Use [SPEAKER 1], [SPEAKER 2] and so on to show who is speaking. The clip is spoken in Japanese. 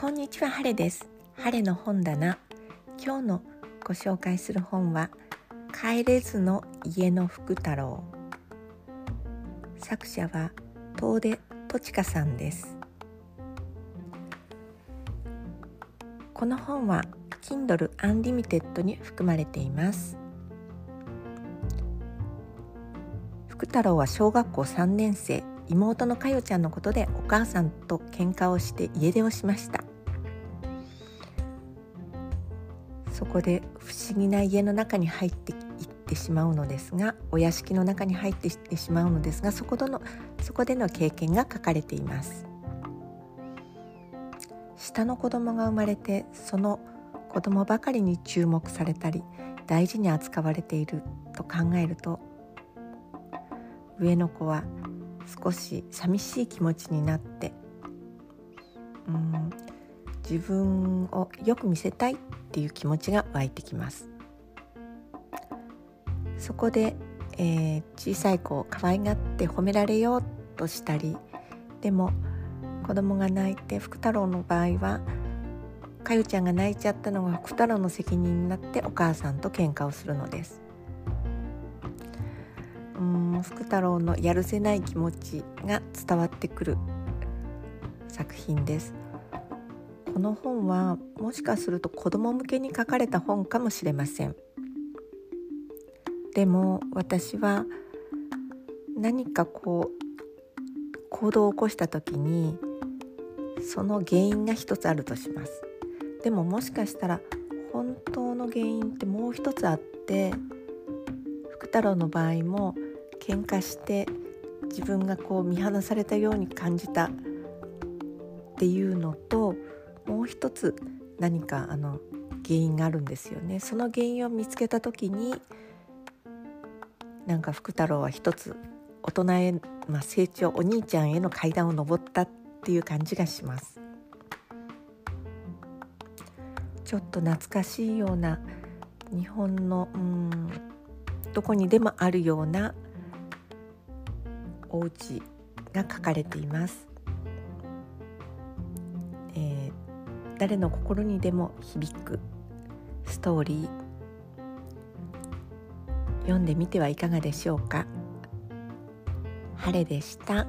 [SPEAKER 1] こんにちは晴れです。晴れの本棚。今日のご紹介する本は帰れずの家の福太郎。作者は遠出とちかさんです。この本は Kindle Unlimited に含まれています。福太郎は小学校3年生。妹のかよちゃんのことでお母さんと喧嘩をして家出をしました。そこで不思議な家の中に入っていってしまうのですがお屋敷の中に入っていってしまうのですがそこでのそこでの経験が書かれています。下の子供が生まれてその子供ばかりに注目されたり大事に扱われていると考えると上の子は少し寂しい気持ちになってうん自分をよく見せたいっていう気持ちが湧いてきます。そこで、えー、小さい子を可愛がって褒められようとしたりでも子供が泣いて福太郎の場合はかゆちゃんが泣いちゃったのが福太郎の責任になってお母さんと喧嘩をするのです。うん福太郎のやるせない気持ちが伝わってくる作品です。この本はもしかすると子供向けに書かれた本かもしれません。でも私は何かこう行動を起こした時にその原因が一つあるとします。でももしかしたら本当の原因ってもう一つあって福太郎の場合も喧嘩して自分がこう見放されたように感じたっていうのと一つ何かあの原因があるんですよね。その原因を見つけた時になんか福太郎は一つ大人へ、まあ、成長お兄ちゃんへの階段を上ったっていう感じがします。ちょっと懐かしいような日本のうんどこにでもあるようなお家が書かれています、誰の心にでも響くストーリー読んでみてはいかがでしょうか？晴れでした。